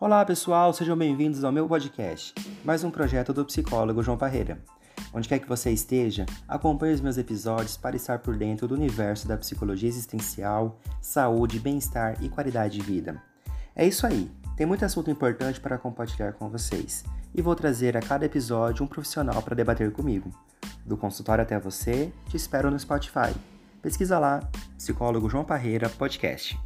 Olá pessoal, sejam bem-vindos ao meu podcast, mais um projeto do psicólogo João Parreira. Onde quer que você esteja, acompanhe os meus episódios para estar por dentro do universo da psicologia existencial, saúde, bem-estar e qualidade de vida. É isso aí, tem muito assunto importante para compartilhar com vocês e vou trazer a cada episódio um profissional para debater comigo. Do consultório até você, te espero no Spotify. Pesquisa lá, Psicólogo João Parreira Podcast.